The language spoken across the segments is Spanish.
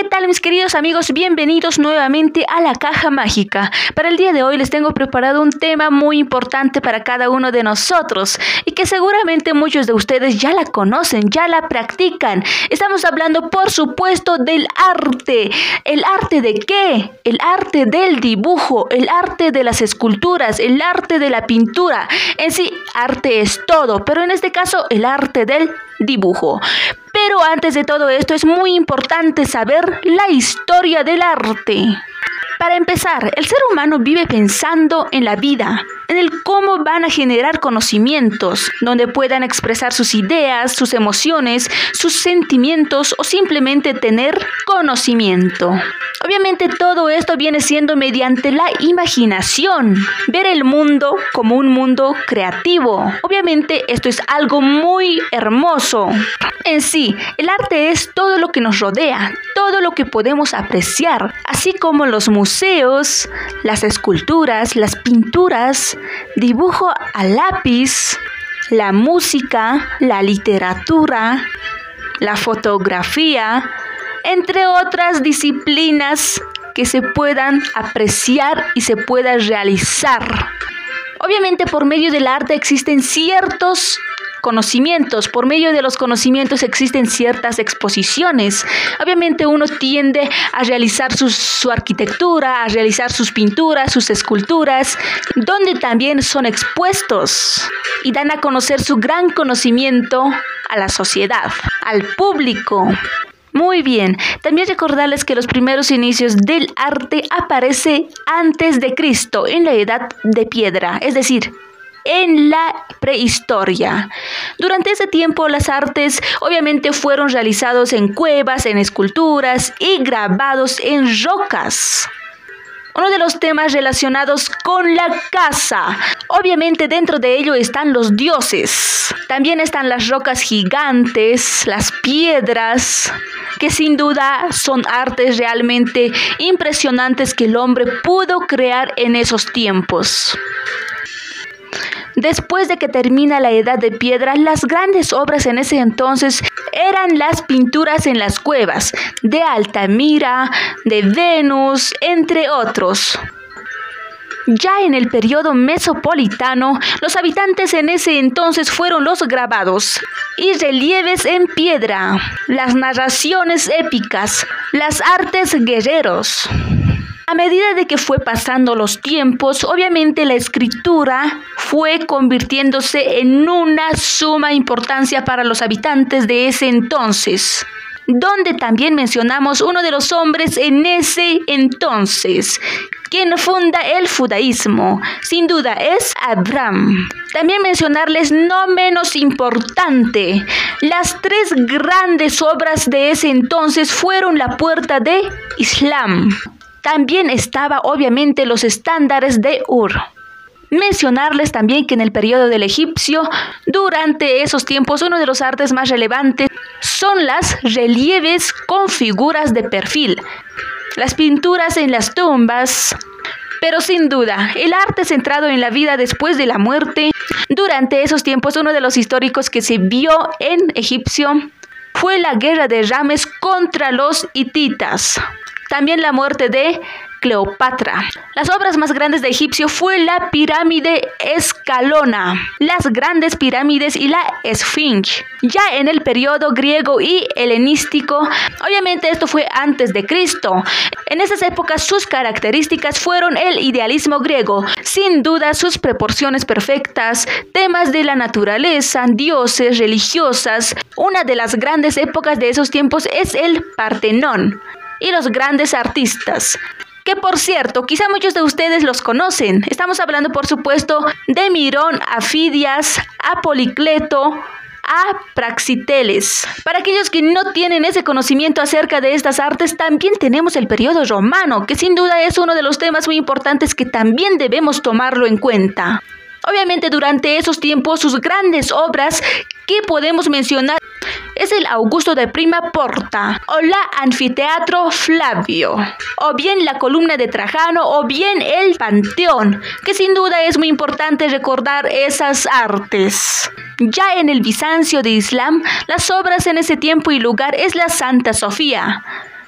¿qué tal mis queridos amigos? Bienvenidos nuevamente a la caja mágica. Para el día de hoy les tengo preparado un tema muy importante para cada uno de nosotros y que seguramente muchos de ustedes ya la conocen, ya la practican. Estamos hablando por supuesto del arte. ¿El arte de qué? El arte del dibujo, el arte de las esculturas, el arte de la pintura. En sí, arte es todo, pero en este caso el arte del dibujo. Pero antes de todo esto es muy importante saber la historia del arte. Para empezar, el ser humano vive pensando en la vida, en el cómo van a generar conocimientos, donde puedan expresar sus ideas, sus emociones, sus sentimientos o simplemente tener conocimiento. Obviamente todo esto viene siendo mediante la imaginación, ver el mundo como un mundo creativo. Obviamente esto es algo muy hermoso. En sí, el arte es todo lo que nos rodea, todo lo que podemos apreciar, así como los museos, las esculturas, las pinturas, dibujo a lápiz, la música, la literatura, la fotografía, entre otras disciplinas que se puedan apreciar y se puedan realizar. Obviamente por medio del arte existen ciertos conocimientos. Por medio de los conocimientos existen ciertas exposiciones. Obviamente uno tiende a realizar su, arquitectura, a realizar sus pinturas, sus esculturas, donde también son expuestos y dan a conocer su gran conocimiento a la sociedad, al público. Muy bien, también recordarles que los primeros inicios del arte aparece antes de Cristo, en la edad de piedra, es decir, en la prehistoria. Durante ese tiempo las artes obviamente fueron realizados en cuevas, en esculturas y grabados en rocas. Uno de los temas relacionados con la casa. Obviamente dentro de ello están los dioses. También están las rocas gigantes, las piedras, que sin duda son artes realmente impresionantes que el hombre pudo crear en esos tiempos. Después de que termina la edad de piedra, las grandes obras en ese entonces eran las pinturas en las cuevas de Altamira, de Venus, entre otros. Ya en el periodo mesopolitano, los habitantes en ese entonces fueron los grabados y relieves en piedra, las narraciones épicas, las artes guerreros. A medida de que fue pasando los tiempos, obviamente la escritura fue convirtiéndose en una suma importancia para los habitantes de ese entonces donde también mencionamos uno de los hombres en ese entonces, quien funda el judaísmo. Sin duda es Abraham. También mencionarles no menos importante, las tres grandes obras de ese entonces fueron la puerta de Islam. También estaba obviamente los estándares de Ur. Mencionarles también que en el periodo del egipcio, durante esos tiempos, uno de los artes más relevantes son las relieves con figuras de perfil, las pinturas en las tumbas, pero sin duda, el arte centrado en la vida después de la muerte, durante esos tiempos uno de los históricos que se vio en egipcio fue la guerra de Rames contra los hititas. También la muerte de Cleopatra. Las obras más grandes de Egipcio fue la pirámide escalona, las grandes pirámides y la esfinge. Ya en el periodo griego y helenístico, obviamente esto fue antes de Cristo. En esas épocas sus características fueron el idealismo griego, sin duda sus proporciones perfectas, temas de la naturaleza, dioses, religiosas. Una de las grandes épocas de esos tiempos es el Partenón y los grandes artistas. Que por cierto, quizá muchos de ustedes los conocen. Estamos hablando, por supuesto, de Mirón, a Fidias, a Policleto, a Praxiteles. Para aquellos que no tienen ese conocimiento acerca de estas artes, también tenemos el periodo romano, que sin duda es uno de los temas muy importantes que también debemos tomarlo en cuenta. Obviamente durante esos tiempos sus grandes obras que podemos mencionar es el Augusto de Prima Porta o la Anfiteatro Flavio o bien la columna de Trajano o bien el Panteón, que sin duda es muy importante recordar esas artes. Ya en el Bizancio de Islam, las obras en ese tiempo y lugar es la Santa Sofía,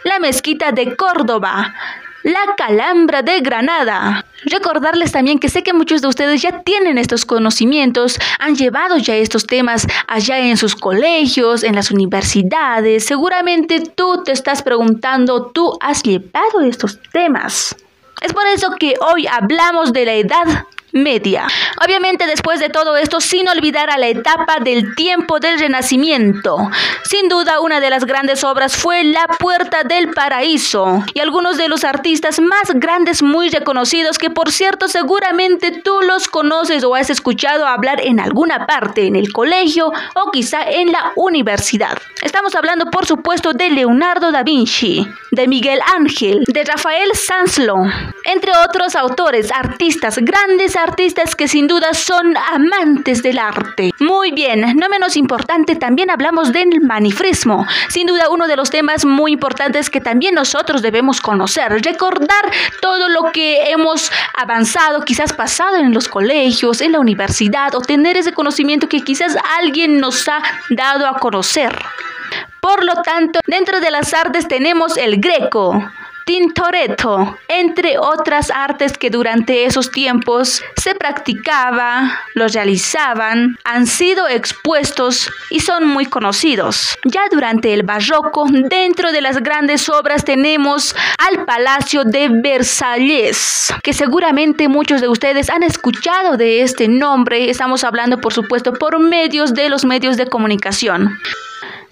la mezquita de Córdoba, la Calambra de Granada. Recordarles también que sé que muchos de ustedes ya tienen estos conocimientos, han llevado ya estos temas allá en sus colegios, en las universidades. Seguramente tú te estás preguntando, ¿tú has llevado estos temas? Es por eso que hoy hablamos de la edad media. Obviamente después de todo esto, sin olvidar a la etapa del tiempo del Renacimiento. Sin duda, una de las grandes obras fue La Puerta del Paraíso y algunos de los artistas más grandes muy reconocidos que por cierto seguramente tú los conoces o has escuchado hablar en alguna parte, en el colegio o quizá en la universidad. Estamos hablando por supuesto de Leonardo da Vinci, de Miguel Ángel, de Rafael Sanslo, entre otros autores, artistas, grandes artistas que sin duda son amantes del arte. Muy bien, no menos importante, también hablamos del manifrismo. Sin duda uno de los temas muy importantes que también nosotros debemos conocer, recordar todo lo que hemos avanzado, quizás pasado en los colegios, en la universidad, o tener ese conocimiento que quizás alguien nos ha dado a conocer. Por lo tanto, dentro de las artes tenemos el greco, Tintoretto, entre otras artes que durante esos tiempos se practicaba, los realizaban, han sido expuestos y son muy conocidos. Ya durante el barroco, dentro de las grandes obras tenemos al Palacio de Versalles, que seguramente muchos de ustedes han escuchado de este nombre. Estamos hablando, por supuesto, por medios de los medios de comunicación.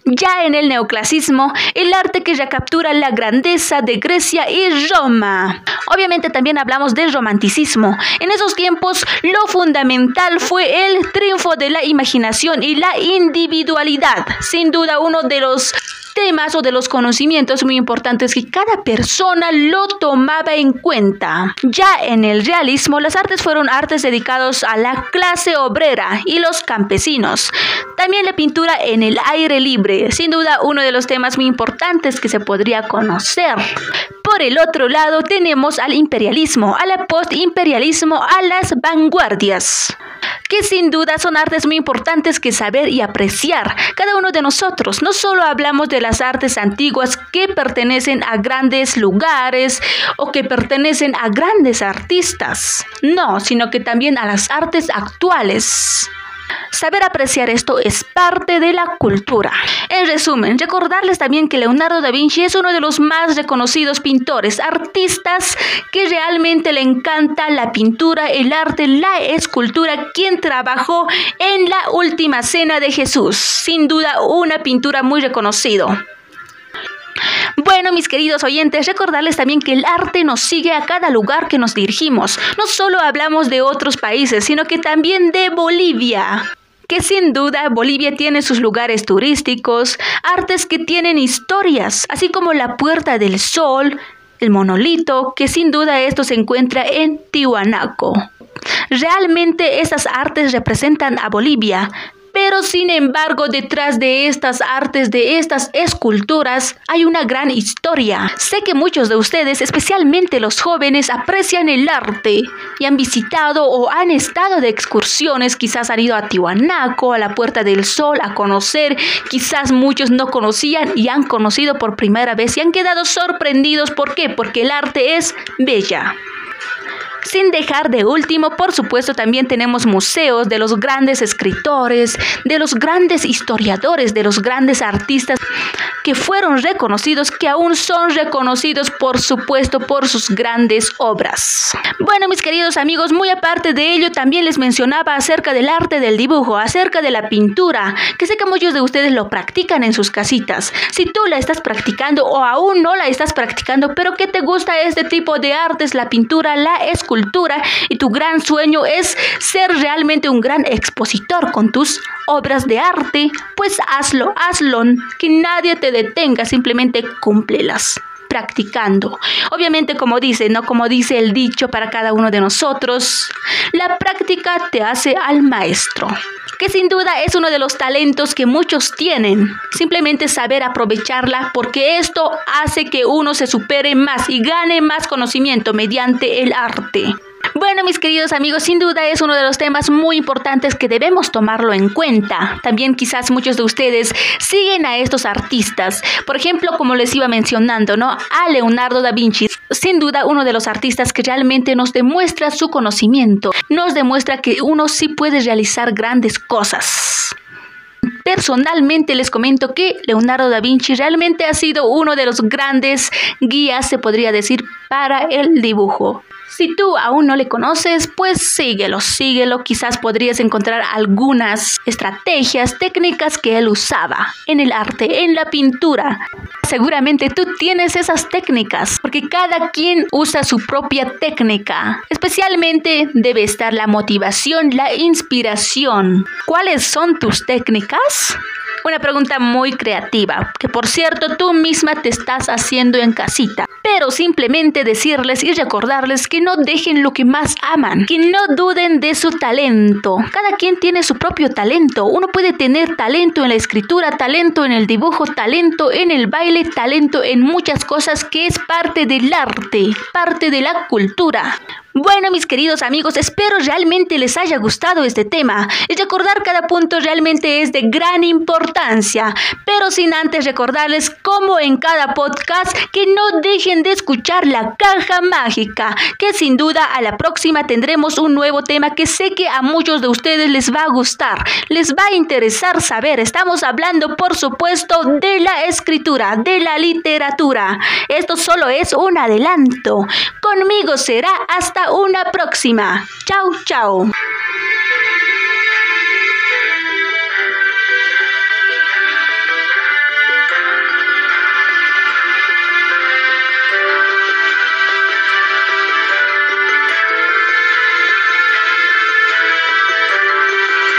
Ya en el neoclasismo, el arte que recaptura la grandeza de Grecia y Roma. Obviamente también hablamos del romanticismo. En esos tiempos, lo fundamental fue el triunfo de la imaginación y la individualidad. Sin duda uno de los temas o de los conocimientos muy importantes que cada persona lo tomaba en cuenta. Ya en el realismo, las artes fueron artes dedicados a la clase obrera y los campesinos. También la pintura en el aire libre, sin duda uno de los temas muy importantes que se podría conocer. Por el otro lado tenemos al imperialismo, al postimperialismo, a las vanguardias que sin duda son artes muy importantes que saber y apreciar cada uno de nosotros. No solo hablamos de las artes antiguas que pertenecen a grandes lugares o que pertenecen a grandes artistas, no, sino que también a las artes actuales. Saber apreciar esto es parte de la cultura. En resumen, recordarles también que Leonardo da Vinci es uno de los más reconocidos pintores, artistas que realmente le encanta la pintura, el arte, la escultura, quien trabajó en la última cena de Jesús. Sin duda, una pintura muy reconocido. Bueno, mis queridos oyentes, recordarles también que el arte nos sigue a cada lugar que nos dirigimos. No solo hablamos de otros países, sino que también de Bolivia que sin duda Bolivia tiene sus lugares turísticos, artes que tienen historias, así como la Puerta del Sol, el monolito, que sin duda esto se encuentra en Tihuanaco. Realmente esas artes representan a Bolivia, pero sin embargo, detrás de estas artes, de estas esculturas, hay una gran historia. Sé que muchos de ustedes, especialmente los jóvenes, aprecian el arte y han visitado o han estado de excursiones, quizás han ido a Tihuanaco, a la Puerta del Sol, a conocer, quizás muchos no conocían y han conocido por primera vez y han quedado sorprendidos. ¿Por qué? Porque el arte es bella. Sin dejar de último, por supuesto, también tenemos museos de los grandes escritores, de los grandes historiadores, de los grandes artistas que fueron reconocidos, que aún son reconocidos, por supuesto, por sus grandes obras. Bueno, mis queridos amigos, muy aparte de ello, también les mencionaba acerca del arte del dibujo, acerca de la pintura, que sé que muchos de ustedes lo practican en sus casitas. Si tú la estás practicando o aún no la estás practicando, pero que te gusta este tipo de artes, la pintura, la escultura, y tu gran sueño es ser realmente un gran expositor con tus obras de arte, pues hazlo, hazlo, que nadie te detenga, simplemente cúmplelas practicando. Obviamente, como dice, no como dice el dicho para cada uno de nosotros, la práctica te hace al maestro que sin duda es uno de los talentos que muchos tienen. Simplemente saber aprovecharla porque esto hace que uno se supere más y gane más conocimiento mediante el arte. Bueno, mis queridos amigos, sin duda es uno de los temas muy importantes que debemos tomarlo en cuenta. También quizás muchos de ustedes siguen a estos artistas. Por ejemplo, como les iba mencionando, ¿no? A Leonardo da Vinci. Sin duda uno de los artistas que realmente nos demuestra su conocimiento. Nos demuestra que uno sí puede realizar grandes cosas. Personalmente les comento que Leonardo da Vinci realmente ha sido uno de los grandes guías, se podría decir, para el dibujo. Si tú aún no le conoces, pues síguelo, síguelo. Quizás podrías encontrar algunas estrategias, técnicas que él usaba en el arte, en la pintura. Seguramente tú tienes esas técnicas, porque cada quien usa su propia técnica. Especialmente debe estar la motivación, la inspiración. ¿Cuáles son tus técnicas? Una pregunta muy creativa, que por cierto tú misma te estás haciendo en casita. Pero simplemente decirles y recordarles que no dejen lo que más aman, que no duden de su talento. Cada quien tiene su propio talento. Uno puede tener talento en la escritura, talento en el dibujo, talento en el baile, talento en muchas cosas que es parte del arte, parte de la cultura. Bueno, mis queridos amigos, espero realmente les haya gustado este tema y recordar cada punto realmente es de gran importancia, pero sin antes recordarles como en cada podcast que no dejen de escuchar la caja mágica, que sin duda a la próxima tendremos un nuevo tema que sé que a muchos de ustedes les va a gustar, les va a interesar saber. Estamos hablando, por supuesto, de la escritura, de la literatura. Esto solo es un adelanto. Conmigo será hasta una próxima. Chau, chau.